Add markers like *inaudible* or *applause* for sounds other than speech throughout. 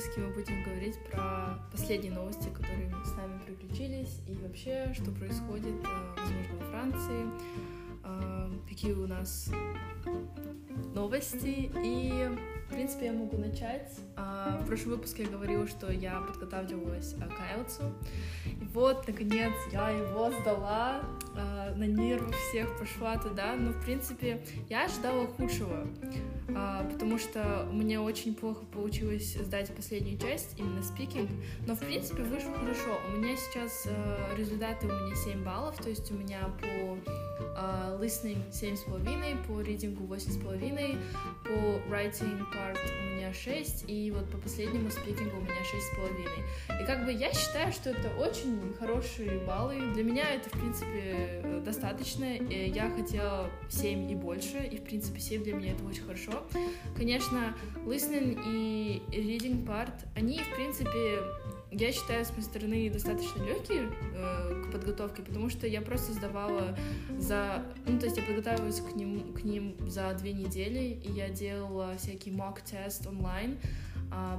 выпуске мы будем говорить про последние новости, которые с нами приключились, и вообще, что происходит, э, возможно, во Франции, э, какие у нас новости. И, в принципе, я могу начать. А, в прошлом выпуске я говорила, что я подготавливалась к IELTS. И вот, наконец, я его сдала. На нервы всех пошла туда. Но, в принципе, я ожидала худшего. А, потому что мне очень плохо получилось сдать последнюю часть, именно спикинг. Но, в принципе, вышло хорошо. У меня сейчас результаты у меня 7 баллов, то есть у меня по listening 7,5, по reading 8,5, по writing part у меня 6, и вот по последнему спикингу у меня 6,5. И как бы я считаю, что это очень хорошие баллы. Для меня это, в принципе, достаточно. Я хотела 7 и больше, и, в принципе, 7 для меня это очень хорошо. Конечно, listening и reading part, они, в принципе, я считаю, с моей стороны, достаточно легкие э, к подготовке, потому что я просто сдавала за... Ну, то есть я подготавливалась к ним, к ним за две недели, и я делала всякий мок-тест онлайн, а,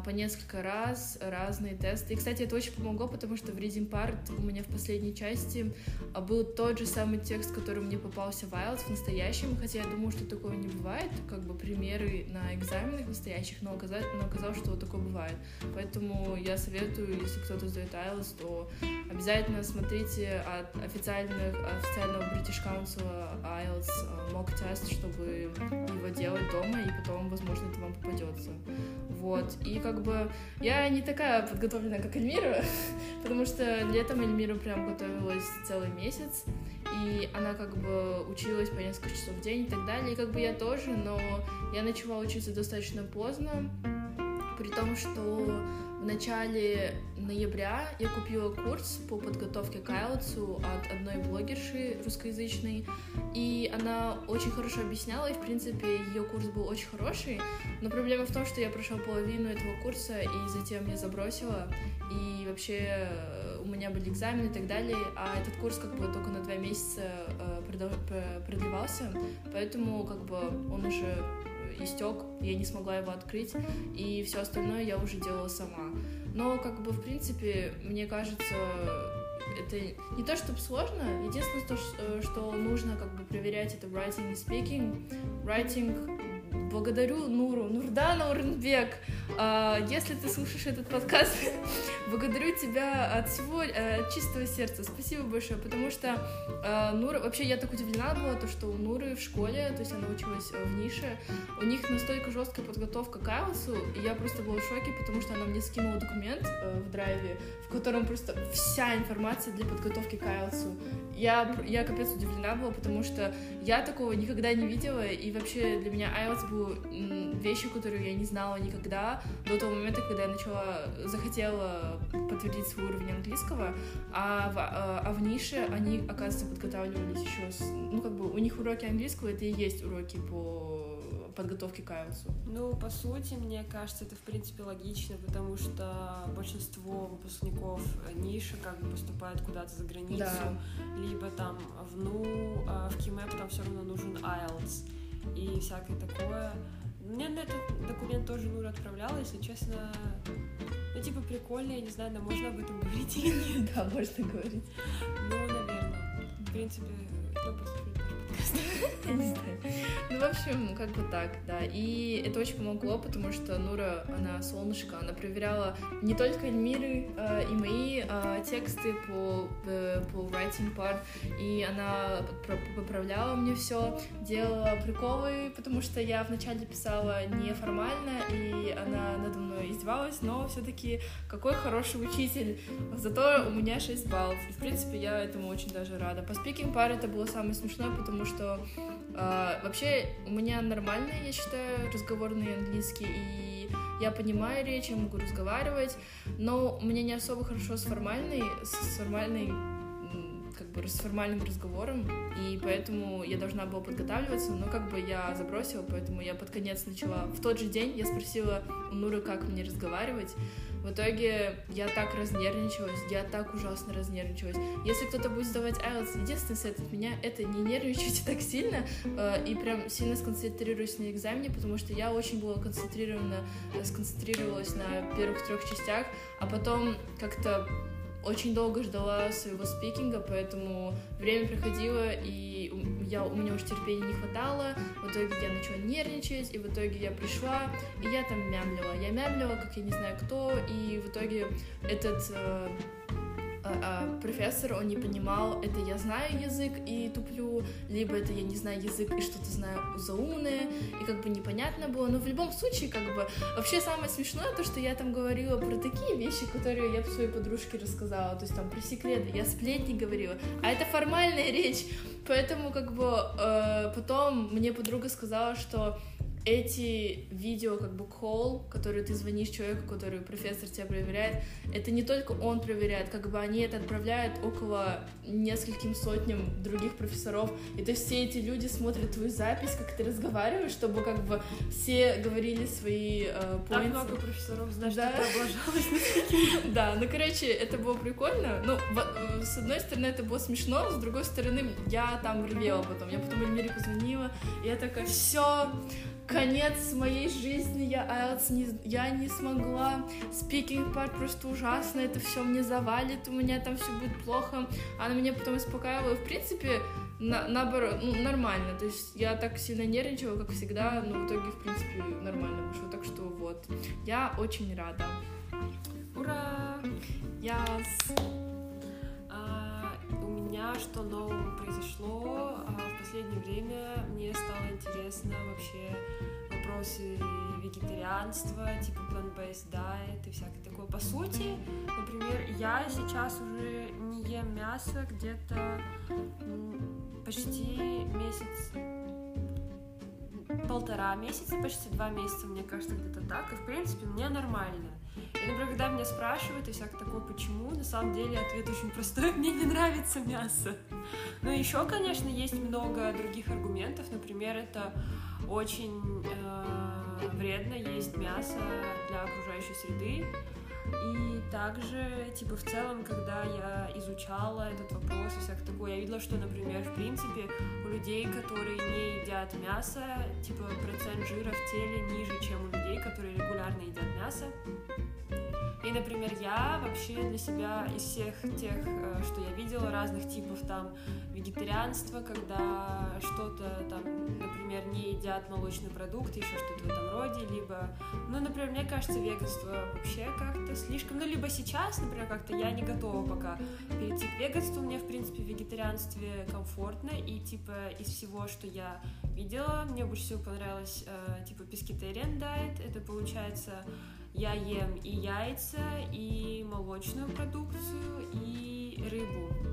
по несколько раз, разные тесты. И, кстати, это очень помогло, потому что в Reading Part у меня в последней части а, был тот же самый текст, который мне попался в IELTS в настоящем, хотя я думаю, что такое не бывает, как бы примеры на экзаменах настоящих, но оказалось, но оказалось что такое бывает. Поэтому я советую, если кто-то сдает IELTS, то обязательно смотрите от официальных, официального British Council IELTS mock тест, чтобы его делать дома, и потом, возможно, это вам попадется. Вот. И как бы я не такая подготовленная, как Эльмира, *laughs* потому что летом Эльмира прям готовилась целый месяц, и она как бы училась по несколько часов в день и так далее. И как бы я тоже, но я начала учиться достаточно поздно, при том, что в начале ноября я купила курс по подготовке к IELTS от одной блогерши русскоязычной, и она очень хорошо объясняла, и, в принципе, ее курс был очень хороший, но проблема в том, что я прошла половину этого курса, и затем я забросила, и вообще э, у меня были экзамены и так далее, а этот курс как бы только на два месяца э, продлевался, поэтому как бы он уже истек, я не смогла его открыть, и все остальное я уже делала сама. Но, как бы, в принципе, мне кажется, это не то чтобы сложно, единственное, то, что нужно как бы проверять, это writing и speaking. Writing благодарю Нуру, Нурдана Урнбек. А, если ты слушаешь этот подкаст, *laughs* благодарю тебя от всего э, от чистого сердца. Спасибо большое, потому что э, Нура... Вообще, я так удивлена была, то, что у Нуры в школе, то есть она училась э, в нише, у них настолько жесткая подготовка к IELTS, и я просто была в шоке, потому что она мне скинула документ в драйве, в котором просто вся информация для подготовки к IELTS. Я, я капец удивлена была, потому что я такого никогда не видела, и вообще для меня IELTS был вещи, которые я не знала никогда до того момента, когда я начала, захотела подтвердить свой уровень английского, а в, а, а в нише они, оказывается, подготавливались еще с, ну, как бы у них уроки английского, это и есть уроки по подготовке к IELTS? Ну, по сути, мне кажется, это, в принципе, логично, потому что большинство выпускников ниши как бы поступают куда-то за границу, да. либо там в НУ, а в КИМЭП там все равно нужен IELTS и всякое такое. Мне на этот документ тоже Нура отправляла, если честно. Прикольно, я не знаю, да можно об этом говорить или нет. *laughs* Да, можно говорить. Ну, наверное. В принципе, кто послушает не знаю. Ну, в общем, как бы так, да. И это очень помогло, потому что Нура, она солнышко, она проверяла не только Эльмиры э, и мои э, тексты по, э, по writing part, и она поправляла мне все, делала приколы, потому что я вначале писала неформально, и она надо мной издевалась, но все-таки какой хороший учитель. Зато у меня 6 баллов. И, в принципе, я этому очень даже рада. По speaking part это было самое смешное, потому что э, вообще у меня нормальный, я считаю, разговорный английский, и я понимаю речь, я могу разговаривать, но у меня не особо хорошо с формальной, с формальной как бы с формальным разговором, и поэтому я должна была подготавливаться, но как бы я забросила, поэтому я под конец начала. В тот же день я спросила у Нуры, как мне разговаривать, В итоге я так разнервничалась, я так ужасно разнервничалась. Если кто-то будет сдавать IELTS, единственный совет от меня — это не нервничайте *laughs* так сильно э, и прям сильно сконцентрируйтесь на экзамене, потому что я очень была концентрирована, э, сконцентрировалась на первых трех частях, а потом как-то очень долго ждала своего спикинга, поэтому время проходило, и я, у меня уже терпения не хватало, в итоге я начала нервничать, и в итоге я пришла, и я там мямлила. Я мямлила, как я не знаю кто, и в итоге этот э, а, профессор, он не понимал, это я знаю язык и туплю, либо это я не знаю язык и что-то знаю заумное, и как бы непонятно было, но в любом случае, как бы, вообще самое смешное то, что я там говорила про такие вещи, которые я бы своей подружке рассказала, то есть там про секреты, я сплетни говорила, а это формальная речь, поэтому как бы э, потом мне подруга сказала, что эти видео, как бы call, которые ты звонишь человеку, который профессор тебя проверяет, это не только он проверяет, как бы они это отправляют около нескольким сотням других профессоров, и то есть все эти люди смотрят твою запись, как ты разговариваешь, чтобы как бы все говорили свои э, Так много профессоров, знаешь, да. ты облажалась *laughs* Да, ну, короче, это было прикольно, ну, с одной стороны, это было смешно, с другой стороны, я там ревела потом, я потом Эльмире позвонила, и я такая, все, конец моей жизни, я IELTS не, я не смогла, speaking part просто ужасно, это все мне завалит, у меня там все будет плохо. Она меня потом успокаивала, в принципе, на, наоборот, ну, нормально, то есть я так сильно нервничала, как всегда, но в итоге, в принципе, нормально вышло, так что вот, я очень рада. Ура! Yes! А, у меня что нового произошло? А, в последнее время мне стало интересно вообще вопросы вегетарианства, типа plant-based diet и всякое такое. По сути, например, я сейчас уже не ем мясо где-то почти месяц полтора месяца, почти два месяца, мне кажется, где-то так. И, в принципе, мне нормально. И, например, когда меня спрашивают и всякое такое, почему, на самом деле ответ очень простой, *laughs* мне не нравится мясо. Но еще, конечно, есть много других аргументов. Например, это очень э, вредно есть мясо для окружающей среды. И также, типа, в целом, когда я изучала этот вопрос и всякое такое, я видела, что, например, в принципе, у людей, которые не едят мясо, типа, процент жира в теле ниже, чем у людей, которые регулярно едят мясо. И, например, я вообще для себя из всех тех, э, что я видела, разных типов там вегетарианства, когда что-то там, например, не едят молочный продукт, еще что-то в этом роде, либо, ну, например, мне кажется, веганство вообще как-то слишком, ну, либо сейчас, например, как-то я не готова пока перейти к веганству, мне, в принципе, в вегетарианстве комфортно, и, типа, из всего, что я видела, мне больше всего понравилось, э, типа, pescatarian diet, это, получается, я ем и яйца, и молочную продукцию, и рыбу.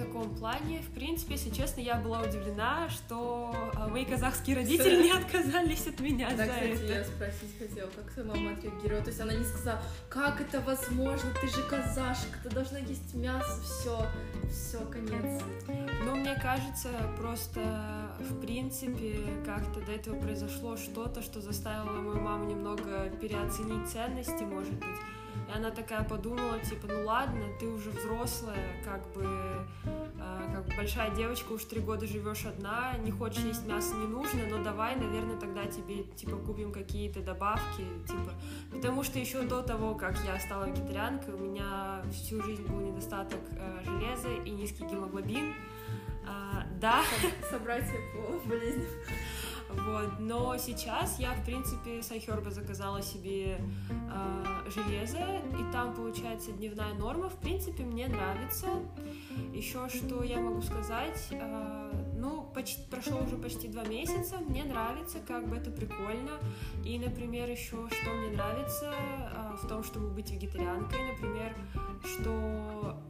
В таком плане, в принципе, если честно, я была удивлена, что а, мои казахские родители не *laughs* отказались от меня Да, за кстати, это. я спросить хотела, как твоя мама отреагировала? То есть она не сказала, как это возможно, ты же казашка, ты должна есть мясо, все, все, конец. Ну, мне кажется, просто в принципе как-то до этого произошло что-то, что заставило мою маму немного переоценить ценности, может быть. И она такая подумала, типа, ну ладно, ты уже взрослая, как бы, э, как бы большая девочка, уж три года живешь одна, не хочешь есть мясо, не нужно, но давай, наверное, тогда тебе, типа, купим какие-то добавки, типа, потому что еще до того, как я стала вегетарианкой, у меня всю жизнь был недостаток э, железа и низкий гемоглобин, а, да, Собратья по болезням. Вот, но сейчас я, в принципе, с iHerb заказала себе э, железо, и там получается дневная норма. В принципе, мне нравится. Еще что я могу сказать, э, ну, почти, прошло уже почти два месяца, мне нравится, как бы это прикольно. И, например, еще что мне нравится э, в том, чтобы быть вегетарианкой, например, что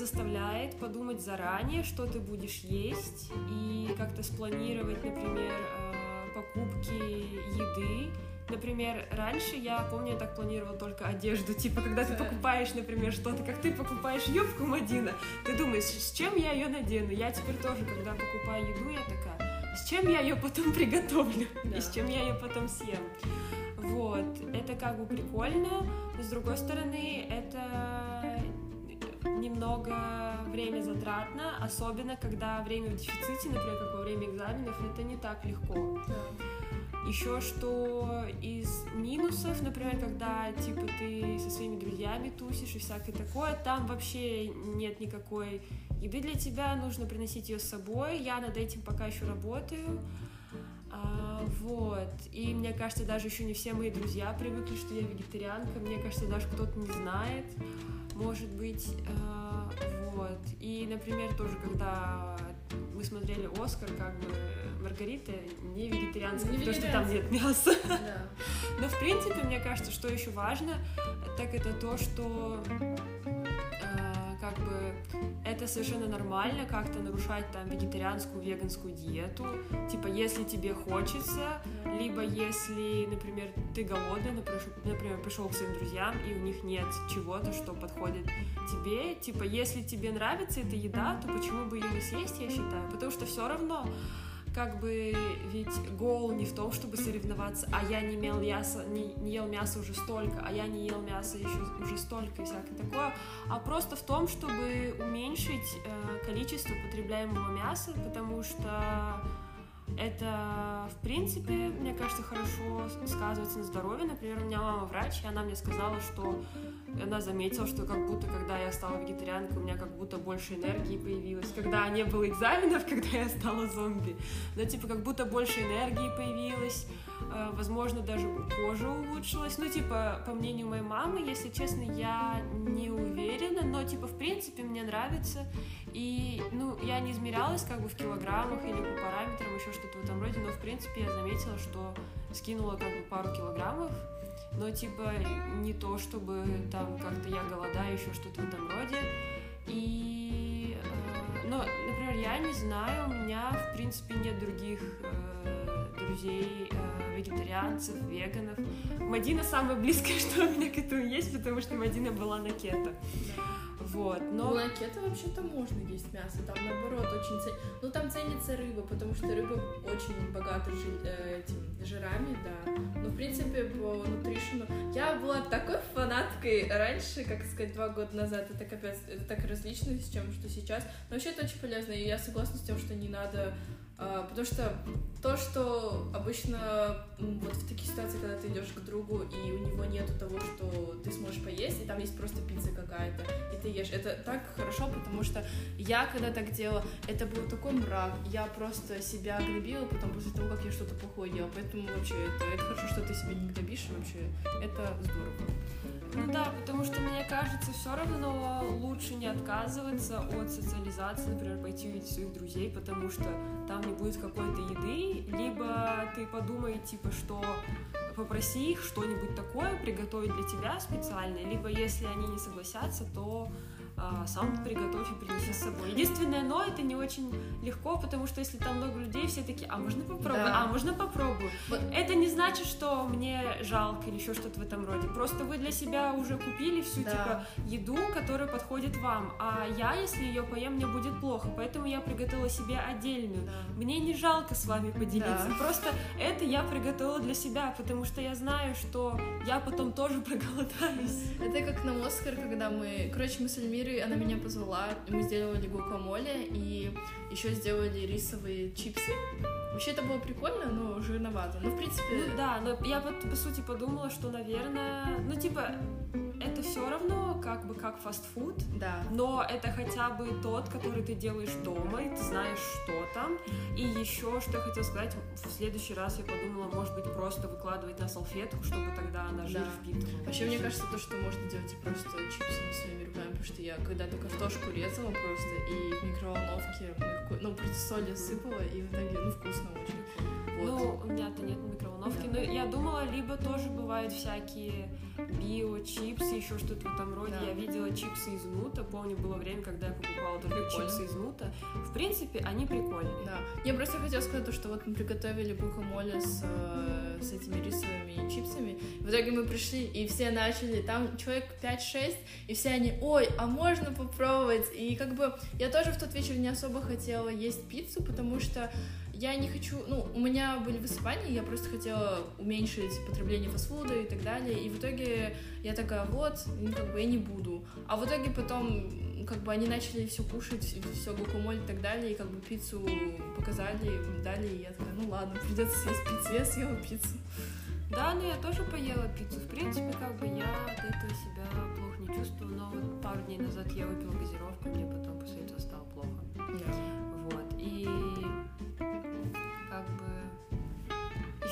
заставляет подумать заранее, что ты будешь есть, и как-то спланировать, например, э, покупки еды. Например, раньше я помню, я так планировала только одежду. Типа, когда ты покупаешь, например, что-то, как ты покупаешь юбку Мадина, ты думаешь, с чем я ее надену? Я теперь тоже, когда покупаю еду, я такая, с чем я ее потом приготовлю? Да. И с чем я ее потом съем? вот, это как бы прикольно, но с другой стороны, это немного время затратно, особенно когда время в дефиците, например, как во время экзаменов, это не так легко. Еще что из минусов, например, когда типа ты со своими друзьями тусишь и всякое такое, там вообще нет никакой еды для тебя, нужно приносить ее с собой. Я над этим пока еще работаю. А, вот. И мне кажется, даже еще не все мои друзья привыкли, что я вегетарианка. Мне кажется, даже кто-то не знает. Может быть, а, вот. И, например, тоже, когда мы смотрели Оскар, как бы Маргарита не вегетарианская, не потому что там нет мяса. *laughs* Да. Но в принципе, мне кажется, что еще важно, так это то, что это совершенно нормально как-то нарушать там вегетарианскую, веганскую диету. Типа, если тебе хочется, либо если, например, ты голодный, например, пришел к своим друзьям, и у них нет чего-то, что подходит тебе. Типа, если тебе нравится эта еда, то почему бы ее не съесть, я считаю. Потому что все равно как бы ведь гол не в том, чтобы соревноваться, а я не ел мясо, не, не ел мясо уже столько, а я не ел мясо еще уже столько и всякое такое, а просто в том, чтобы уменьшить э, количество потребляемого мяса, потому что это, в принципе, мне кажется, хорошо сказывается на здоровье. Например, у меня мама врач, и она мне сказала, что она заметила, что как будто, когда я стала вегетарианкой, у меня как будто больше энергии появилось. Когда не было экзаменов, *laughs* когда я стала зомби. Да, типа, как будто больше энергии появилось. Э, возможно, даже кожа улучшилась. Ну, типа, по мнению моей мамы, если честно, я не уверена, но, типа, в принципе, мне нравится. И, ну, я не измерялась как бы в килограммах или по параметрам, еще что-то в этом роде, но, в принципе, я заметила, что скинула как бы пару килограммов, но, типа, не то, чтобы там как-то я голодаю, еще что-то в этом роде. И, э, но, например, я не знаю, у меня, в принципе, нет других э, друзей, э, вегетарианцев, веганов. Мадина самое близкое, *laughs* что у меня к этому есть, потому что Мадина была на кето. Вот, но... Ну, на кето вообще-то можно есть мясо, там наоборот очень цен... Ну, там ценится рыба, потому что рыба очень богата жи... э, этим жирами, да. Но, в принципе, по нутришену... Я была такой фанаткой раньше, как сказать, два года назад. Это капец, это так различно с чем, что сейчас. Но вообще это очень полезно, и я согласна с тем, что не надо потому что то, что обычно вот в таких ситуациях, когда ты идешь к другу, и у него нету того, что ты сможешь поесть, и там есть просто пицца какая-то, и ты ешь. Это так хорошо, потому что я, когда так делала, это был такой мрак. Я просто себя гнобила потом после того, как я что-то плохое ела. Поэтому вообще это, это хорошо, что ты себя не гнобишь, вообще это здорово. Ну да, потому что мне кажется, все равно лучше не отказываться от социализации, например, пойти увидеть своих друзей, потому что там не будет какой-то еды, либо ты подумай, типа, что попроси их что-нибудь такое приготовить для тебя специально, либо если они не согласятся, то а, сам приготовь и принеси с собой. Единственное, но это не очень легко, потому что если там много людей, все такие, а можно попробую, да. а можно попробую. Вот. Это не значит, что мне жалко или еще что-то в этом роде. Просто вы для себя уже купили всю да. типа еду, которая подходит вам, а я, если ее поем, мне будет плохо, поэтому я приготовила себе отдельную. Да. Мне не жалко с вами поделиться, да. просто это я приготовила для себя, потому что я знаю, что я потом тоже проголодаюсь. Это как на Оскар, когда мы, короче, мы с Эльмирой игры она меня позвала, мы сделали гукамоле и еще сделали рисовые чипсы. Вообще это было прикольно, но жирновато. Ну, в принципе... Ну, да, но я по, по сути подумала, что, наверное, ну, типа, это все равно как бы как фастфуд, да. но это хотя бы тот, который ты делаешь дома, и ты знаешь, что там. И еще, что я хотела сказать, в следующий раз я подумала, может быть, просто выкладывать на салфетку, чтобы тогда она жир да. впитывала. Вообще, мне кажется, то, что можно делать просто чипсы своими руками, потому что я когда-то картошку резала просто, и в микроволновке, ну, просто соли сыпала, и в итоге, ну, вкусно очень. Вот. Ну, у меня-то нет микроволновки, да. но я думала, либо тоже бывают всякие био-чипсы, еще что-то в этом роде. Да. Я видела чипсы из нута, помню, было время, когда я покупала только Прикольно. чипсы из нута. В принципе, они прикольные. Да. Я просто хотела сказать то, что вот мы приготовили гукамоле с, э, с этими рисовыми чипсами. В итоге мы пришли, и все начали, там человек 5-6, и все они, ой, а можно попробовать? И как бы я тоже в тот вечер не особо хотела есть пиццу, потому что я не хочу, ну, у меня были высыпания, я просто хотела уменьшить потребление фастфуда и так далее, и в итоге я такая, вот, ну, как бы я не буду. А в итоге потом, как бы они начали все кушать, все гукомоль и так далее, и как бы пиццу показали, дали, и я такая, ну ладно, придется съесть пиццу, я съела пиццу. Да, ну я тоже поела пиццу. В принципе, как бы я от этого себя плохо не чувствую, но вот пару дней назад я выпила газировку, мне потом после этого стало плохо. Yeah. Вот. И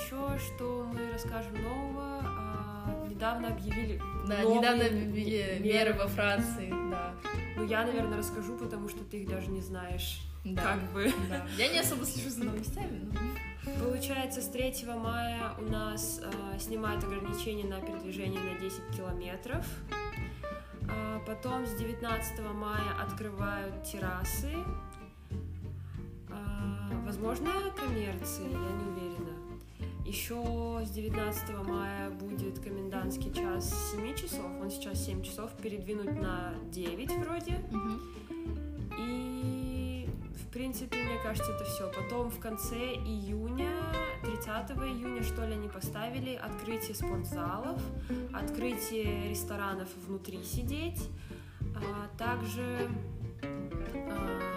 еще что мы расскажем нового. А, недавно объявили. Да, недавно объявили меры во Франции, да. Ну я, наверное, расскажу, потому что ты их даже не знаешь. Да. Как бы. Да. Я не особо слежу за новостями, но... Получается, с 3 мая у нас э, снимают ограничения на передвижение на 10 километров. А потом с 19 мая открывают террасы. А, возможно, коммерции, я не уверена. Еще с 19 мая будет комендантский час с 7 часов. Он сейчас 7 часов, передвинуть на 9 вроде. Мгм. И, в принципе, мне кажется, это все. Потом в конце июня, 30 июня, что ли, они поставили открытие спортзалов, открытие ресторанов внутри сидеть, а также а,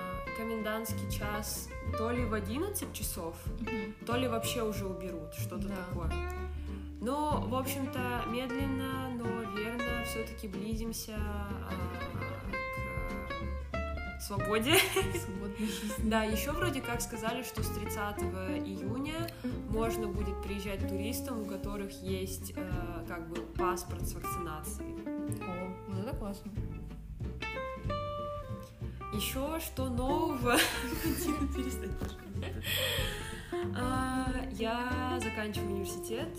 комендантский час то ли в 11 часов, Мгм. то ли вообще уже уберут, что-то Да. такое. Но, в общем-то, медленно, но верно, все-таки близимся а, к свободе. Да, еще вроде как сказали, что с 30 июня можно будет приезжать туристам, у которых есть э, как бы паспорт с вакцинацией. О, вот это классно. Еще что нового? А, Я заканчиваю университет.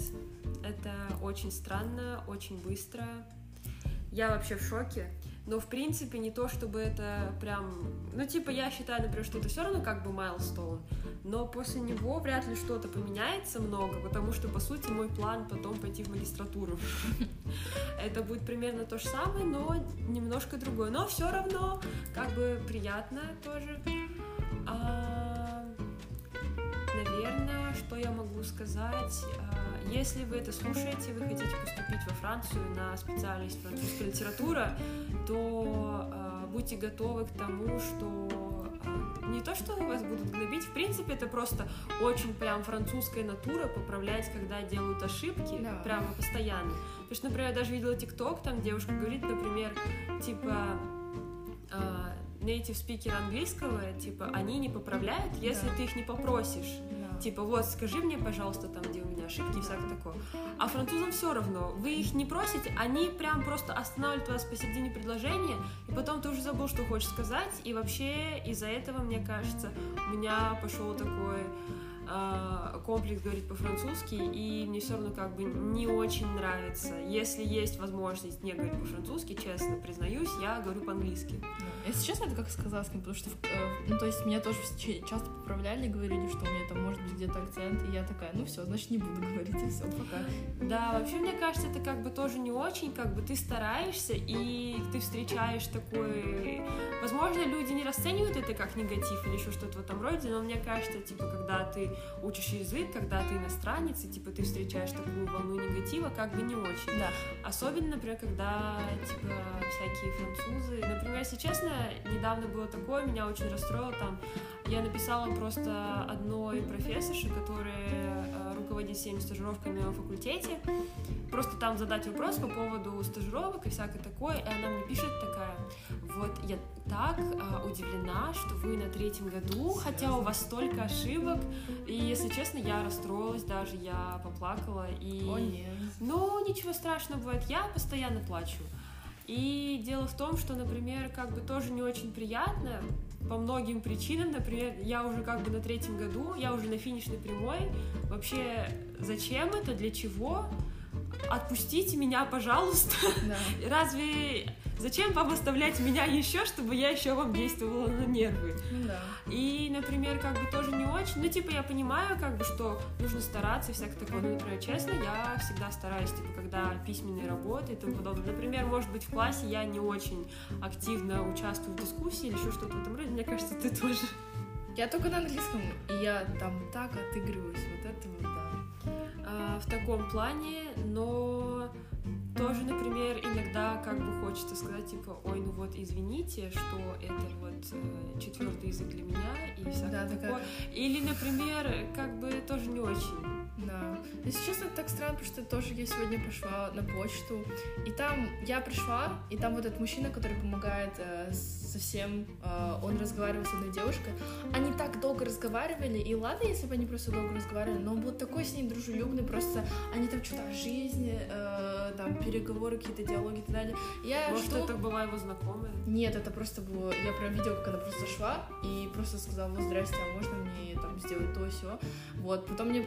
Это очень странно, очень быстро. Я вообще в шоке. Но, в принципе, не то, чтобы это прям... Ну, типа, я считаю, например, что это все равно как бы майлстоун. Но после него вряд ли что-то поменяется много, потому что, по сути, мой план потом пойти в магистратуру. *laughs* Это будет примерно то же самое, но немножко другое. Но все равно, как бы, приятно тоже. А, Наверное, что я могу сказать? Если вы это слушаете, вы хотите поступить во Францию на специальность французская литература, то а, будьте готовы к тому, что а, не то, что вас будут гнобить, в принципе, это просто очень прям французская натура поправлять, когда делают ошибки, Да. прямо постоянно. Потому что, например, я даже видела ТикТок, там девушка говорит, например, типа а, native спикер английского, типа, они не поправляют, если Да. ты их не попросишь. Да. Типа, вот, скажи мне, пожалуйста, там, где у меня ошибки и всякое такое. А французам все равно. Вы их не просите, они прям просто останавливают вас посередине предложения, и потом ты уже забыл, что хочешь сказать. И вообще из-за этого, мне кажется, у меня пошел такой комплекс говорить по-французски, и мне все равно как бы не очень нравится. Если есть возможность не говорить по-французски, честно признаюсь, я говорю по-английски. Если честно, это как с казахским, потому что, э, ну, то есть меня тоже часто поправляли, говорили, что у меня там может быть где-то акцент, и я такая, ну все, значит не буду *laughs* говорить, и все, пока. Да, вообще, мне кажется, это как бы тоже не очень, как бы ты стараешься, и ты встречаешь такой... Возможно, люди не расценивают это как негатив или еще что-то в этом роде, но мне кажется, типа, когда ты учишь язык, когда ты иностранец, и, типа, ты встречаешь такую волну негатива, как бы не очень. Да. Особенно, например, когда, типа, всякие французы... Например, если честно, недавно было такое, меня очень расстроило там. Я написала просто одной профессорше, которая э, руководит всеми стажировками на факультете, просто там задать вопрос по поводу стажировок и всякое такое, и она мне пишет такая, вот я так а, удивлена, что вы на третьем году, хотя у вас столько ошибок, и если честно, я расстроилась даже, я поплакала, и... О, нет. Ну, ничего страшного бывает, я постоянно плачу. И дело в том, что, например, как бы тоже не очень приятно по многим причинам. Например, я уже как бы на третьем году, я уже на финишной прямой. Вообще, зачем это, для чего? Отпустите меня, пожалуйста. Да. *laughs* Разве зачем вам оставлять меня еще, чтобы я еще вам действовала на нервы? Ну да. И, например, как бы тоже не очень. Ну, типа, я понимаю, как бы, что нужно стараться и всякое такое. Ну, например, честно, я всегда стараюсь, типа, когда письменные работы и тому подобное. Например, может быть, в классе я не очень активно участвую в дискуссии или еще что-то в этом роде. Мне кажется, ты тоже. Я только на английском, и я там так отыгрываюсь, вот это вот, в таком плане, но тоже, например, иногда как бы хочется сказать, типа, ой, ну вот извините, что это вот э, четвертый язык для меня и всякое да, такое. Такая... Или, например, как бы тоже не очень да. Если честно, это так странно, потому что тоже я сегодня пошла на почту, и там я пришла, и там вот этот мужчина, который помогает э, со всем, э, он разговаривал с одной девушкой. Они так долго разговаривали, и ладно, если бы они просто долго разговаривали, но он был такой с ней дружелюбный, просто они там что-то о жизни, э, там переговоры, какие-то диалоги и так далее. Я Может, что... это была его знакомая? Нет, это просто было... Я прям видела, как она просто шла, и просто сказала, вот, здрасте, а можно мне там сделать то, все. Вот, потом мне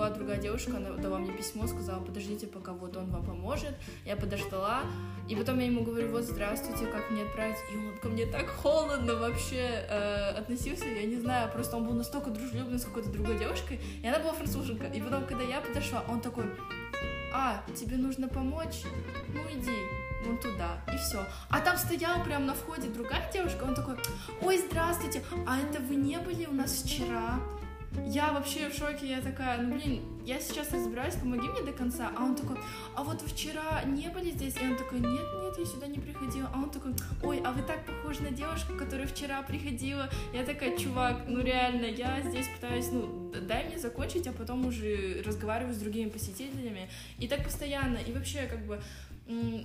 помогла другая девушка, она дала мне письмо, сказала, подождите, пока вот он вам поможет. Я подождала, и потом я ему говорю, вот, здравствуйте, как мне отправить? И он ко мне так холодно вообще э, относился, я не знаю, просто он был настолько дружелюбный с какой-то другой девушкой, и она была француженка. И потом, когда я подошла, он такой, а, тебе нужно помочь? Ну иди, вон туда, и все. А там стояла прямо на входе другая девушка, он такой, ой, здравствуйте, а это вы не были у нас вчера? Я вообще в шоке, я такая, ну блин, я сейчас разбираюсь, помоги мне до конца. А он такой, а вот вчера не были здесь? И он такой, нет, нет, я сюда не приходила. А он такой, ой, а вы так похожи на девушку, которая вчера приходила. Я такая, чувак, ну реально, я здесь пытаюсь, ну, дай мне закончить, а потом уже разговариваю с другими посетителями. И так постоянно. И вообще, как бы,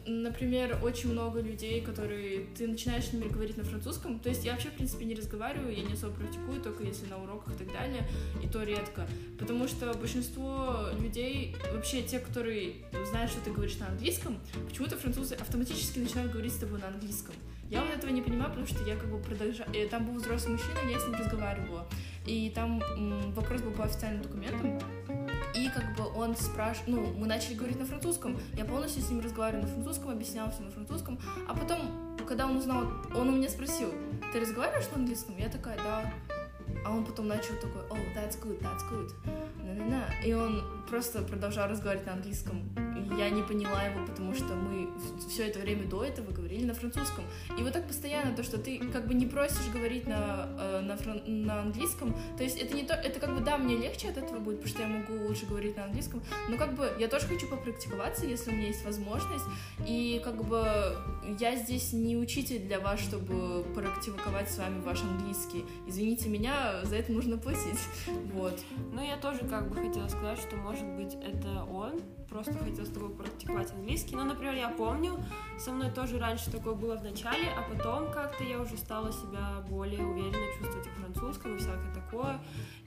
например, очень много людей, которые ты начинаешь с ними говорить на французском. То есть я вообще, в принципе, не разговариваю, я не особо практикую, только если на уроках и так далее, и то редко. Потому что большинство людей, вообще те, которые знают, что ты говоришь на английском, почему-то французы автоматически начинают говорить с тобой на английском. Я вот этого не понимаю, потому что я как бы продолжаю... Э, там был взрослый мужчина, я с ним разговаривала. И там вопрос был по официальным документам. И как бы он спрашивает, ну, мы начали говорить на французском, я полностью с ним разговариваю на французском, объясняла все на французском, а потом, когда он узнал, он у меня спросил, ты разговариваешь на английском? Я такая, да. А он потом начал такой, oh, that's good, that's good. На-на-на. И он просто продолжал разговаривать на английском. И я не поняла его, потому что мы все это время до этого говорили на французском. И вот так постоянно, то, что ты как бы не просишь говорить на, э, на, фран... на английском, то есть это не то, это как бы, да, мне легче от этого будет, потому что я могу лучше говорить на английском, но как бы я тоже хочу попрактиковаться, если у меня есть возможность, и как бы я здесь не учитель для вас, чтобы практиковать с вами ваш английский. Извините меня, за это нужно платить. *laughs* Вот. Ну, я тоже как бы хотела сказать, что, может быть, это он просто хотел с тобой практиковать английский. Ну, например, я помню, со мной тоже раньше такое было в начале, а потом как-то я уже стала себя более уверенно чувствовать в французском и всякое такое.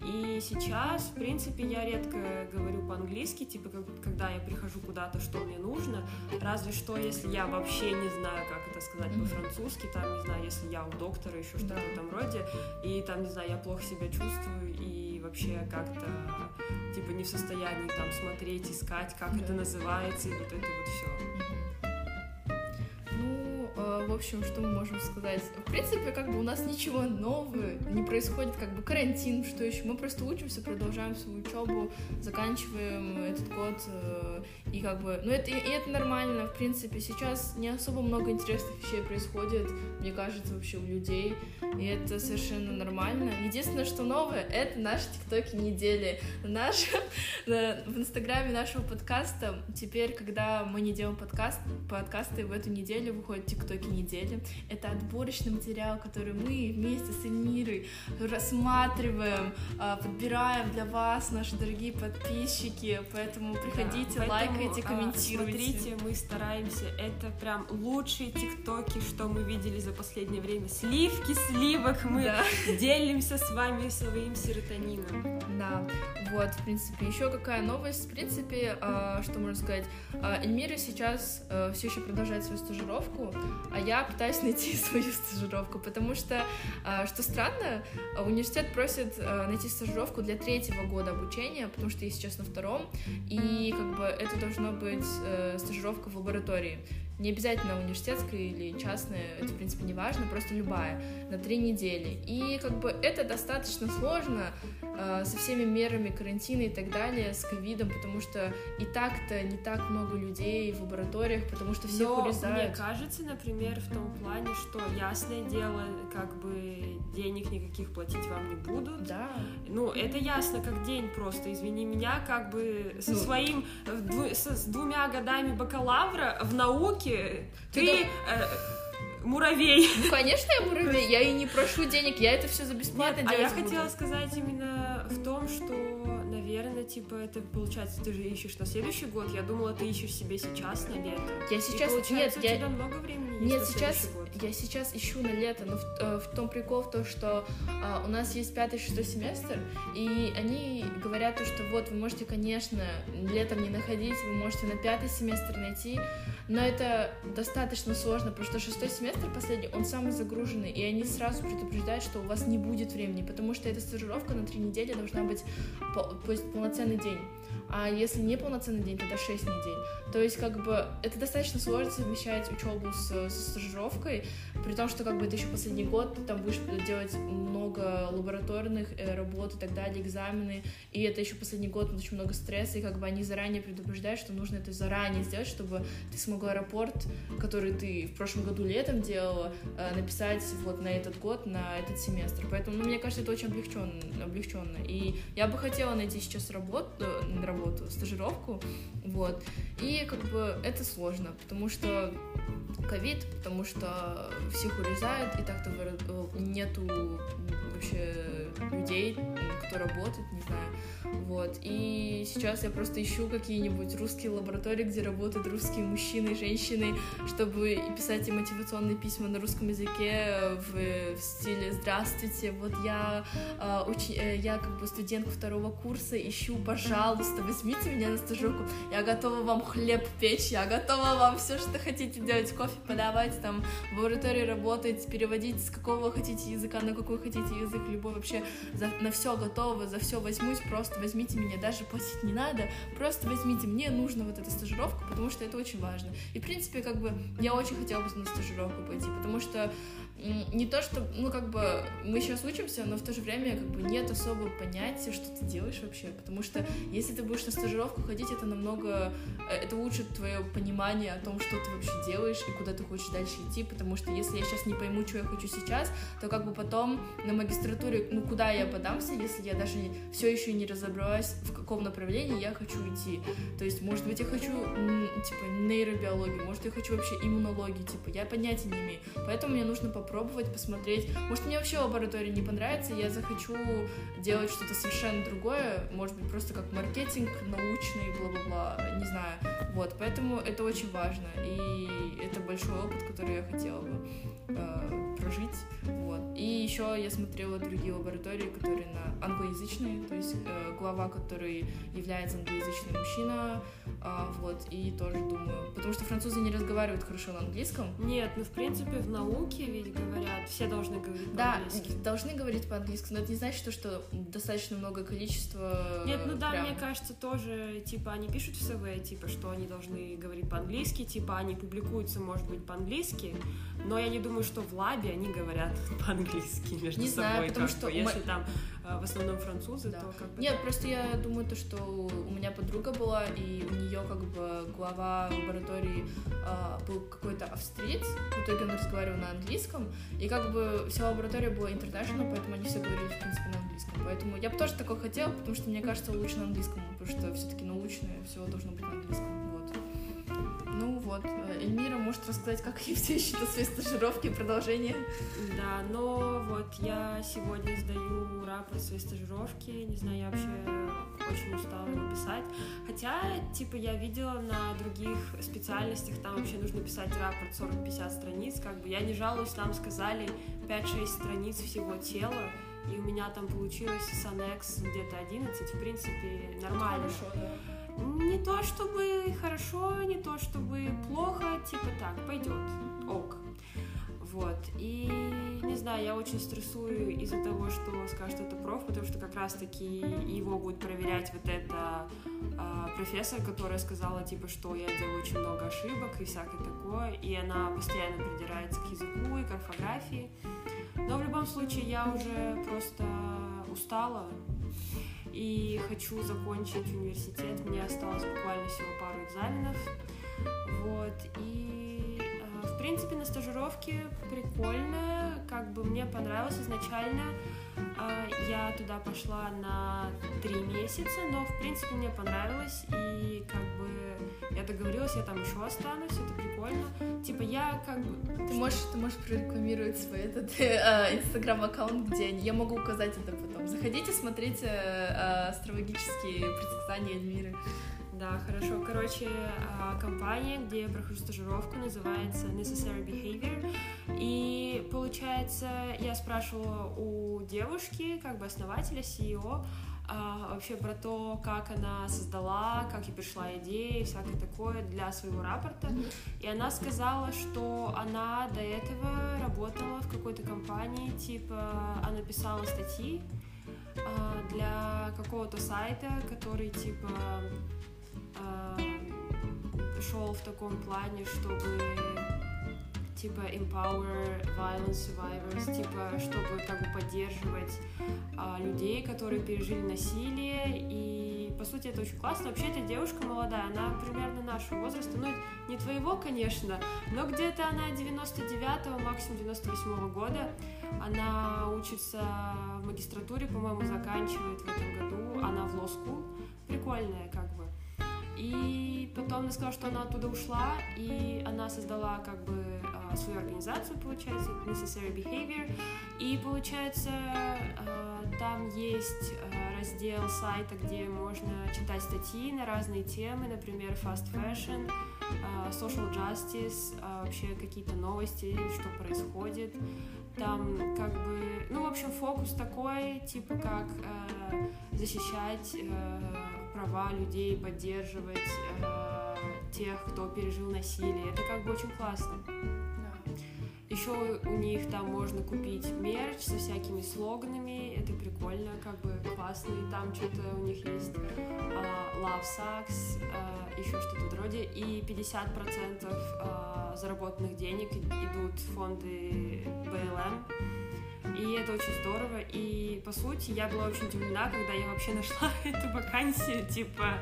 И сейчас, в принципе, я редко говорю по-английски, типа, как, когда я прихожу куда-то, что мне нужно, разве что, если я вообще не знаю, как это сказать по-французски, там, не знаю, если я у доктора, еще что-то в этом роде, и там, не знаю, я плохо себя чувствую, и вообще как-то, типа, не в состоянии там смотреть, искать, как да. это называется, и вот это вот все в общем, что мы можем сказать? В принципе, как бы у нас ничего нового не происходит, как бы карантин, что еще. Мы просто учимся, продолжаем свою учебу, заканчиваем этот год, э, и как бы, ну это, и это нормально, в принципе. Сейчас не особо много интересных вещей происходит, мне кажется, вообще у людей, и это совершенно нормально. Единственное, что новое, это наши тиктоки недели. Наш, в инстаграме нашего подкаста теперь, когда мы не делаем подкаст, подкасты, в эту неделю выходят тиктоки недели. Это отборочный материал, который мы вместе с Эльмирой рассматриваем, а, подбираем для вас, наши дорогие подписчики. Поэтому приходите, да, лайкайте, а, комментируйте. Смотрите, мы стараемся. Это прям лучшие тиктоки, что мы видели за последнее время. Сливки сливок мы да. *laughs* делимся с вами своим серотонином. Да, вот, в принципе, еще какая новость, в принципе, э, что можно сказать, Эльмира сейчас э, все еще продолжает свою стажировку, а я пытаюсь *laughs* найти свою стажировку, потому что, э, что странно, университет просит э, найти стажировку для третьего года обучения, потому что я сейчас на втором, и как бы это должно быть э, стажировка в лаборатории не обязательно университетская или частная, это, в принципе, не важно, просто любая, на три недели. И как бы это достаточно сложно, со всеми мерами карантина и так далее, с ковидом, потому что и так-то не так много людей в лабораториях, потому что все Но урезают. мне кажется, например, в том плане, что ясное дело, как бы денег никаких платить вам не будут. Да. Ну, это ясно как день просто, извини меня, как бы со Ну. своим, э, дву- со- с двумя годами бакалавра в науке Ты ты, э, муравей. Ну, конечно, я муравей, я и не прошу денег, я это все за бесплатно Нет, а я буду. хотела сказать именно в том, что, наверное, типа, это получается, ты же ищешь на следующий год. Я думала, ты ищешь себе сейчас на лето. Я И сейчас... получается, Нет, у я... тебя много времени есть Нет, на сейчас год. я сейчас ищу на лето, но в, э, в том прикол в том, что а, у нас есть пятый, шестой семестр, и они говорят то, что вот вы можете, конечно, летом не находить, вы можете на пятый семестр найти, но это достаточно сложно, потому что шестой семестр последний, он самый загруженный, и они сразу предупреждают, что у вас не будет времени, потому что эта стажировка на три недели должна быть то полноценный день. А если не полноценный день, тогда 6 недель. То есть, как бы, это достаточно сложно совмещать учебу с, со стажировкой, при том, что, как бы, это еще последний год, ты там будешь делать много лабораторных э, работ и так далее, экзамены, и это еще последний год, очень много стресса, и, как бы, они заранее предупреждают, что нужно это заранее сделать, чтобы ты смогла рапорт, который ты в прошлом году летом делала, э, написать вот на этот год, на этот семестр. Поэтому, ну, мне кажется, это очень облегченно, облегченно. И я бы хотела найти сейчас работу, э, работу, стажировку, вот. И как бы это сложно, потому что ковид, потому что всех урезают, и так-то э, нету вообще людей, кто работает, не знаю. Вот. И сейчас я просто ищу какие-нибудь русские лаборатории, где работают русские мужчины и женщины, чтобы писать им мотивационные письма на русском языке в, в стиле «Здравствуйте, вот я, а, учи- э, я как бы студентка второго курса, ищу, пожалуйста, возьмите меня на стажировку, я готова вам хлеб печь, я готова вам все, что хотите делать, кофе подавать, там, в лаборатории работать, переводить с какого вы хотите языка на какой хотите язык, любой вообще, за- на все готова, за все возьмусь, просто возьмите меня, даже платить не надо, просто возьмите, мне нужна вот эта стажировка, потому что это очень важно. И, в принципе, как бы, я очень хотела бы на стажировку пойти, потому что не то, что, ну, как бы, мы сейчас учимся, но в то же время, как бы, нет особого понятия, что ты делаешь вообще, потому что если ты будешь на стажировку ходить, это намного, э, это улучшит твое понимание о том, что ты вообще делаешь и куда ты хочешь дальше идти, потому что если я сейчас не пойму, что я хочу сейчас, то как бы потом на магистратуре, ну, куда я подамся, если я даже все еще не разобралась, в каком направлении я хочу идти. То есть, может быть, я хочу, типа, нейробиологию, может, я хочу вообще иммунологию, типа, я понятия не имею. Поэтому мне нужно попробовать, посмотреть. Может, мне вообще лаборатория не понравится, я захочу делать что-то совершенно другое, может быть, просто как маркетинг научный, бла-бла-бла, не знаю. Вот, поэтому это очень важно, и это большой опыт, который я хотела бы э, прожить, вот. И еще я смотрела другие лаборатории, которые на англоязычные, то есть э, глава, который является англоязычный мужчина, а, вот, и тоже думаю, потому что французы не разговаривают хорошо на английском, Нет, ну в принципе в науке ведь говорят, все должны говорить да, по-английски. должны говорить по-английски, но это не значит, что, что достаточно много количества. Нет, ну да, прям- мне кажется, тоже, типа, они пишут в СВ, типа, что они должны говорить по-английски, типа, они публикуются, может быть, по-английски, но я не думаю, что в лабе они говорят *laughs* по-английски между Не знаю, собой, потому как что бы. у если там в основном французы, Да. то как бы... Нет, просто я думаю то, что у меня подруга была, и у нее как бы глава лаборатории а, был какой-то австриец, в итоге он разговаривал на английском, и как бы вся лаборатория была international, поэтому они все говорили, в принципе, на английском. Поэтому я бы тоже такое хотела, потому что мне кажется лучше на английском, потому что все-таки научное, все должно быть на английском. Ну вот, э, Эльмира может рассказать, как ей все ищут свои стажировки, продолжение. Да, но вот я сегодня сдаю рапорт своей стажировки, не знаю, я вообще очень устала его писать. Хотя, типа, я видела на других специальностях, там вообще нужно писать рапорт 40-50 страниц, как бы я не жалуюсь, нам сказали 5-6 страниц всего тела, и у меня там получилось с аннекс где-то 11, в принципе, нормально. да. Не то чтобы хорошо, не то чтобы плохо, типа так, пойдет, ок. Вот, и не знаю, я очень стрессую из-за того, что скажет это проф, потому что как раз-таки его будет проверять вот эта а, профессор, которая сказала, типа, что я делаю очень много ошибок и всякое такое, и она постоянно придирается к языку и к орфографии. Но в любом случае я уже просто устала и хочу закончить университет. Мне осталось буквально всего пару экзаменов. Вот, и в принципе на стажировке прикольно, как бы мне понравилось изначально. Э, я туда пошла на три месяца, но в принципе мне понравилось, и как бы я договорилась, я там еще останусь, это прикольно. Типа я как бы... Ты можешь, ты можешь прорекламировать свой этот э, инстаграм-аккаунт, где я могу указать это потом. Заходите, смотрите э, астрологические предсказания Эльмиры. Да, хорошо. Короче, а, компания, где я прохожу стажировку, называется Necessary Behavior. И получается, я спрашивала у девушки, как бы основателя, CEO, а, вообще про то, как она создала, как ей пришла идея и всякое такое для своего рапорта. И она сказала, что она до этого работала в какой-то компании, типа она писала статьи а, для какого-то сайта, который типа шел в таком плане, чтобы типа empower violence survivors, типа чтобы как бы поддерживать а, людей, которые пережили насилие и по сути это очень классно. Вообще эта девушка молодая, она примерно нашего возраста, ну не твоего, конечно, но где-то она 99-го, максимум 98-го года. Она учится в магистратуре, по-моему, заканчивает в этом году. Она в school. Прикольная, как бы. И потом она сказала, что она оттуда ушла, и она создала как бы а, свою организацию, получается, Necessary Behavior. И получается, а, там есть а, раздел сайта, где можно читать статьи на разные темы, например, fast fashion, social justice, вообще какие-то новости, что происходит. Там как бы, ну, в общем, фокус такой, типа как защищать права людей, поддерживать э, тех, кто пережил насилие. Это как бы очень классно. Да. Еще у них там можно купить мерч со всякими слоганами, это прикольно, как бы классно, и там что-то у них есть uh, Love Sucks, uh, еще что-то вроде, и 50% uh, заработанных денег идут в фонды БЛМ, и это очень здорово. И, по сути, я была очень удивлена, когда я вообще нашла *laughs* эту вакансию, типа,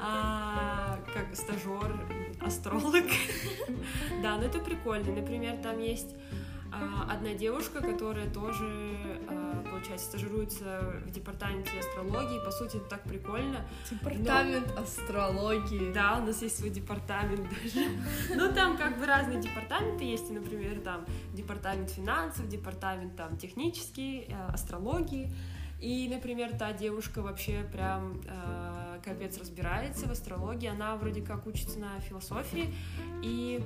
а, как стажер, астролог. *laughs* Да, ну это прикольно. Например, там есть а, одна девушка, которая тоже, получается, стажируется в департаменте астрологии. По сути, это так прикольно. Департамент Но... астрологии. Да, у нас есть свой департамент даже. Ну, там как бы разные департаменты есть, например, там департамент финансов, департамент там технический, э, астрологии. И, например, та девушка вообще прям э, капец разбирается в астрологии. Она вроде как учится на философии. И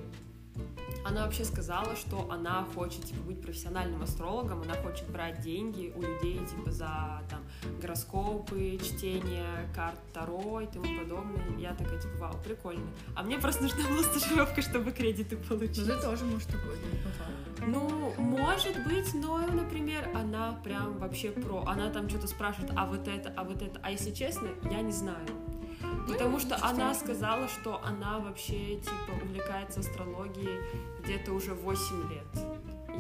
она вообще сказала, что она хочет типа, быть профессиональным астрологом, она хочет брать деньги у людей типа за там гороскопы, чтение карт Таро и тому подобное. Я такая типа, вау, прикольно. А мне просто нужна была стажировка, чтобы кредиты получить. Ну ты тоже можешь такое Ну, может быть, но, например, она прям вообще про. Она там что-то спрашивает, а вот это, а вот это. А если честно, я не знаю. Потому что она сказала, что она вообще, типа, увлекается астрологией где-то уже 8 лет.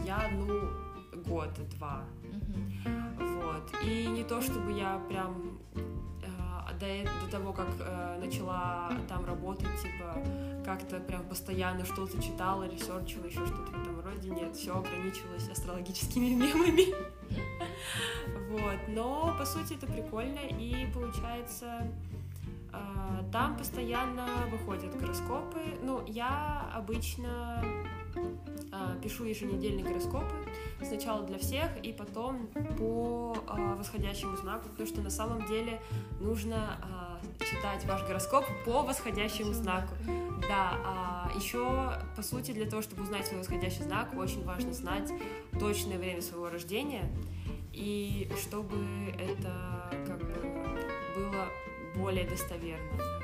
Я, ну, год-два. Вот. И не то, чтобы я прям э, до, до того, как э, начала там работать, типа, как-то прям постоянно что-то читала, ресерчила, еще что-то в этом роде. Нет, все ограничивалось астрологическими мемами. *laughs* Вот. Но, по сути, это прикольно, и получается там постоянно выходят гороскопы. Ну, я обычно а, пишу еженедельные гороскопы. Сначала для всех, и потом по а, восходящему знаку, потому что на самом деле нужно читать ваш гороскоп по восходящему знаку. Да, а еще, по сути, для того, чтобы узнать свой восходящий знак, очень важно знать точное время своего рождения, и чтобы это как бы было более достоверно.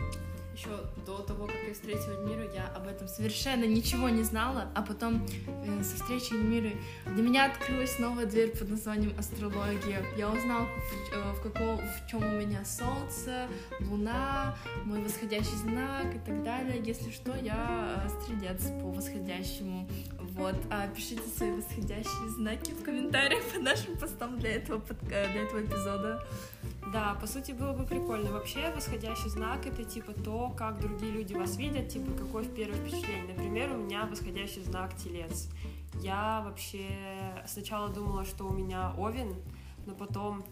Еще до того, как я встретила Эльмиру, я об этом совершенно ничего не знала, а потом э, со встречей Эльмиры для меня открылась новая дверь под названием астрология. Я узнала, в, э, в, каком, в чем у меня солнце, луна, мой восходящий знак и так далее. Если что, я э, стрелец по восходящему. Вот, а пишите свои восходящие знаки в комментариях под нашим постом для этого, для этого эпизода. Да, по сути, было бы прикольно. Вообще, восходящий знак — это, типа, то, как другие люди вас видят, типа, какое первое впечатление. Например, у меня восходящий знак — телец. Я вообще сначала думала, что у меня овен, но потом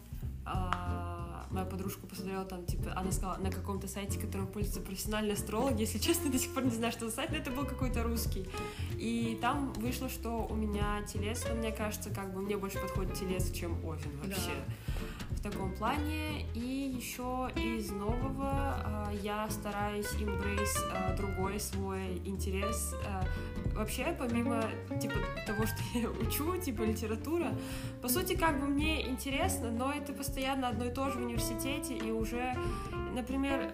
а, моя подружка посмотрела там, типа, она сказала, на каком-то сайте, которым пользуются профессиональные астрологи, если честно, *laughs* до сих пор не знаю, что за сайт, но это был какой-то русский. И там вышло, что у меня телец, но мне кажется, как бы мне больше подходит телец, чем овен вообще. Да в таком плане. И еще из нового э, я стараюсь embrace э, другой свой интерес. Э, вообще, помимо типа того, что я *laughs* учу, типа литература, по сути, как бы мне интересно, но это постоянно одно и то же в университете, и уже, например,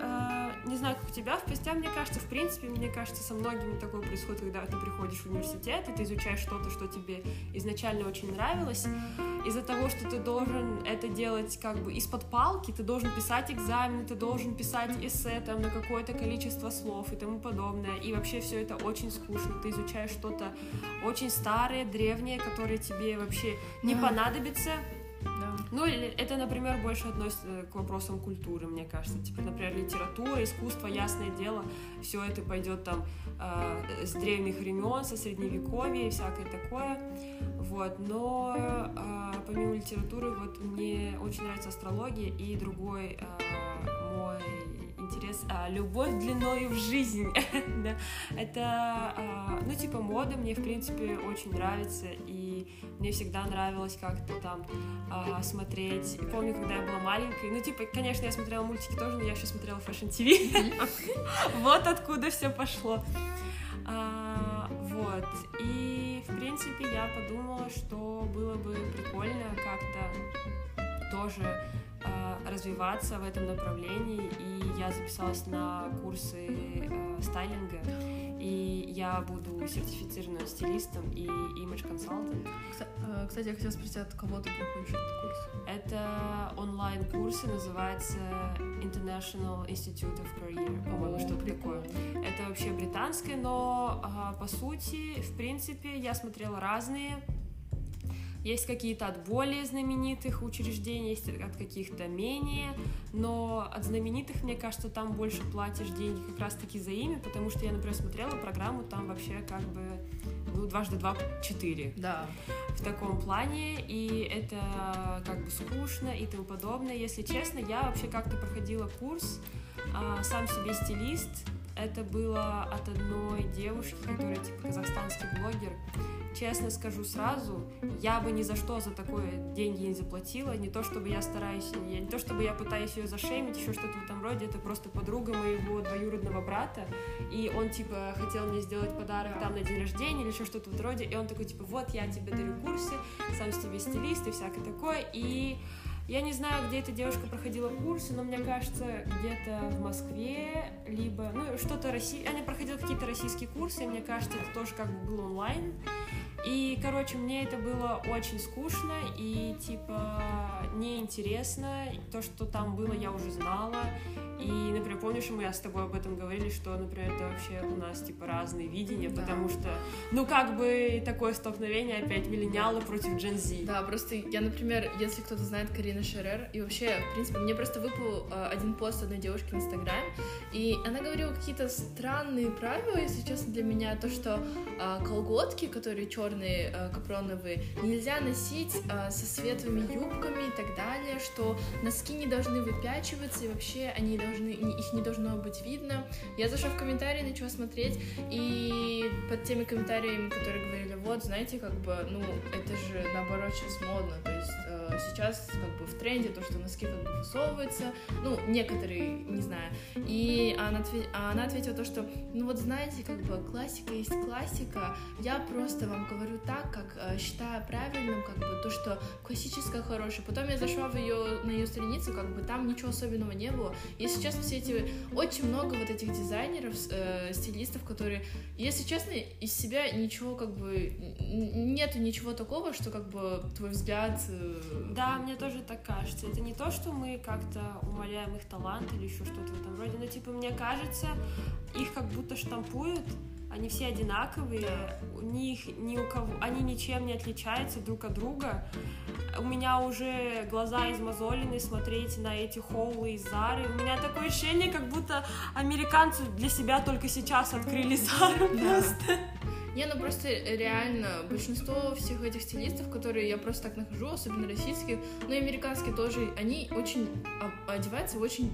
не знаю, как у тебя, в постя, мне кажется, в принципе, мне кажется, со многими такое происходит, когда ты приходишь в университет, и ты изучаешь что-то, что тебе изначально очень нравилось, из-за того, что ты должен это делать как бы из-под палки, ты должен писать экзамены, ты должен писать эссе там на какое-то количество слов и тому подобное. И вообще все это очень скучно. Ты изучаешь что-то очень старое, древнее, которое тебе вообще не понадобится да. Ну, это, например, больше относится к вопросам культуры, мне кажется. Типа, например, литература, искусство, ясное дело, все это пойдет там э, с древних времен, со средневековья и всякое такое. Вот, но э, помимо литературы, вот мне очень нравится астрология и другой э, мой интерес, а, любовь длиною в жизнь, *laughs* да, это, а, ну, типа, мода мне, в принципе, очень нравится, и мне всегда нравилось как-то там а, смотреть, помню, когда я была маленькой, ну, типа, конечно, я смотрела мультики тоже, но я еще смотрела Fashion TV, *laughs* вот откуда все пошло, а, вот, и, в принципе, я подумала, что было бы прикольно как-то тоже развиваться в этом направлении, и я записалась на курсы э, стайлинга, и я буду сертифицированным стилистом и имидж-консалтом. Э, кстати, я хотела спросить, от кого ты проходишь этот курс? Это онлайн-курсы, называется International Institute of Career, по-моему, что-то такое. Это вообще британское, но по сути, в принципе, я смотрела разные есть какие-то от более знаменитых учреждений, есть от каких-то менее, но от знаменитых, мне кажется, там больше платишь деньги как раз-таки за имя, потому что я, например, смотрела программу, там вообще как бы ну, дважды два — четыре. Да. В таком плане, и это как бы скучно и тому подобное. Если честно, я вообще как-то проходила курс а, «Сам себе стилист», это было от одной девушки, которая типа казахстанский блогер. Честно скажу сразу, я бы ни за что за такое деньги не заплатила. Не то чтобы я стараюсь, не то чтобы я пытаюсь ее зашемить, еще что-то в этом роде. Это просто подруга моего двоюродного брата. И он типа хотел мне сделать подарок там на день рождения или еще что-то в этом роде. И он такой типа, вот я тебе дарю курсы, сам себе стилист и всякое такое. И я не знаю, где эта девушка проходила курсы, но мне кажется, где-то в Москве, либо, ну, что-то Россия. Она проходила какие-то российские курсы, мне кажется, это тоже как бы было онлайн. И, короче, мне это было очень скучно и, типа, неинтересно. То, что там было, я уже знала. И, например, помнишь, мы с тобой об этом говорили, что, например, это вообще у нас, типа, разные видения, да. потому что, ну, как бы такое столкновение опять миллениалы против Gen Z. Да, просто я, например, если кто-то знает Карина Шерер, и вообще, в принципе, мне просто выпал э, один пост одной девушки в Инстаграм, и она говорила какие-то странные правила, если честно, для меня, то, что э, колготки, которые черные, черные э, капроновые. Нельзя носить э, со светлыми юбками и так далее, что носки не должны выпячиваться и вообще они должны, их не должно быть видно. Я зашла в комментарии, начала смотреть, и под теми комментариями, которые говорили, вот, знаете, как бы, ну, это же наоборот сейчас модно, то есть э, сейчас как бы в тренде то, что носки как бы высовываются, ну, некоторые, не знаю, и она, а она ответила то, что, ну вот знаете, как бы классика есть классика, я просто вам говорю так, как э, считаю правильным, как бы то, что классическое хорошее. Потом я зашла в ее, на ее страницу, как бы там ничего особенного не было. И сейчас все эти, очень много вот этих дизайнеров, э, стилистов, которые, если честно, из себя ничего как бы, нету ничего такого, что как бы твой взгляд... Э... Да, мне тоже так кажется. Это не то, что мы как-то умаляем их талант или еще что-то в этом роде, но типа мне кажется, их как будто штампуют они все одинаковые, у них ни у кого, они ничем не отличаются друг от друга. У меня уже глаза измозолены смотреть на эти холлы из Зары. У меня такое ощущение, как будто американцы для себя только сейчас открыли Зару просто. Не, ну просто реально большинство всех этих стилистов, которые я просто так нахожу, особенно российских, ну и американские тоже, они очень одеваются очень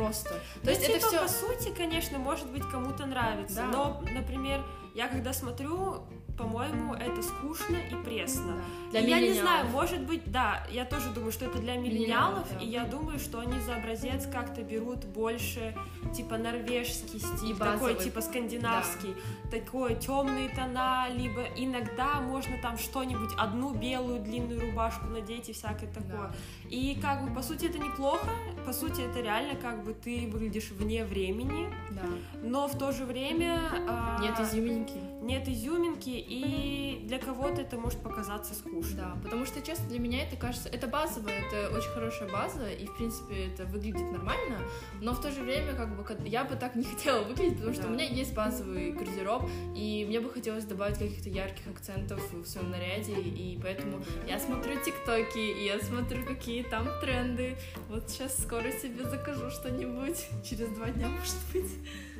просто. То есть Ну, это типа, все по сути, конечно, может быть, кому-то нравится. Да. Но, например, я когда смотрю, по-моему, это скучно и пресно. для И я не знаю, может быть, да, я тоже думаю, что это для миллениалов, да. и я думаю, что они за образец как-то берут больше, типа, норвежский стиль, такой, типа, скандинавский, такой темные тона, либо иногда можно там что-нибудь, одну белую длинную рубашку надеть и всякое такое. Да. И, как бы, по сути, это неплохо, по сути, это реально, как бы, ты выглядишь вне времени, Да. но в то же время... а, Нет изюминки. нет изюминки, и для кого-то это может показаться скучно. Да, потому что, честно, для меня это кажется, это базовая, это очень хорошая база, и, в принципе, это выглядит нормально, но в то же время, как бы, я бы так не *laughs* хотела выглядеть, потому что Да. у меня есть базовый гардероб, и мне бы хотелось добавить каких-то ярких акцентов в своем наряде, и поэтому я смотрю тиктоки, и я смотрю, какие там тренды. Вот сейчас скоро себе закажу что-нибудь, *laughs* через два дня, может быть.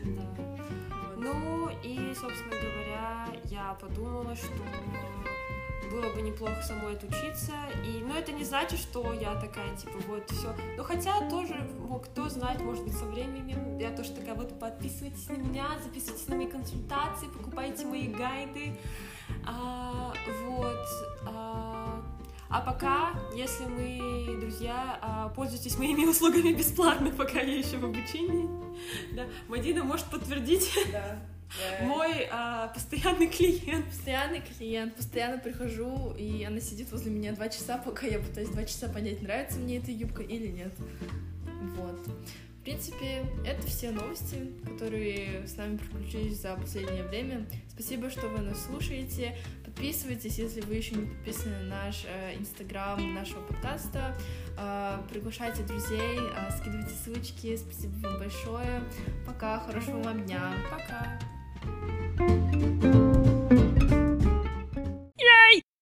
Да. Ну и, собственно говоря, я подумала, что было бы неплохо самой отучиться. И, но это не значит, что я такая, типа, вот все. Ну, хотя тоже, ну, кто знает, может быть, со временем я тоже такая, вот, подписывайтесь на меня, записывайтесь на мои консультации, покупайте мои гайды. А, вот. А, а пока, если мы, друзья, а, пользуйтесь моими *laughs* услугами бесплатно, пока я еще в обучении, да, Мадина может подтвердить, Да. *laughs* мой а, постоянный клиент. Постоянный клиент, постоянно прихожу, и она сидит возле меня два часа, пока я пытаюсь два часа понять, нравится мне эта юбка или нет. Вот. В принципе, это все новости, которые с нами приключились за последнее время. Спасибо, что вы нас слушаете. Подписывайтесь, если вы еще не подписаны на наш э, инстаграм нашего подкаста. Э, приглашайте друзей, э, скидывайте ссылочки. Спасибо вам большое. Пока, хорошего вам дня. Пока.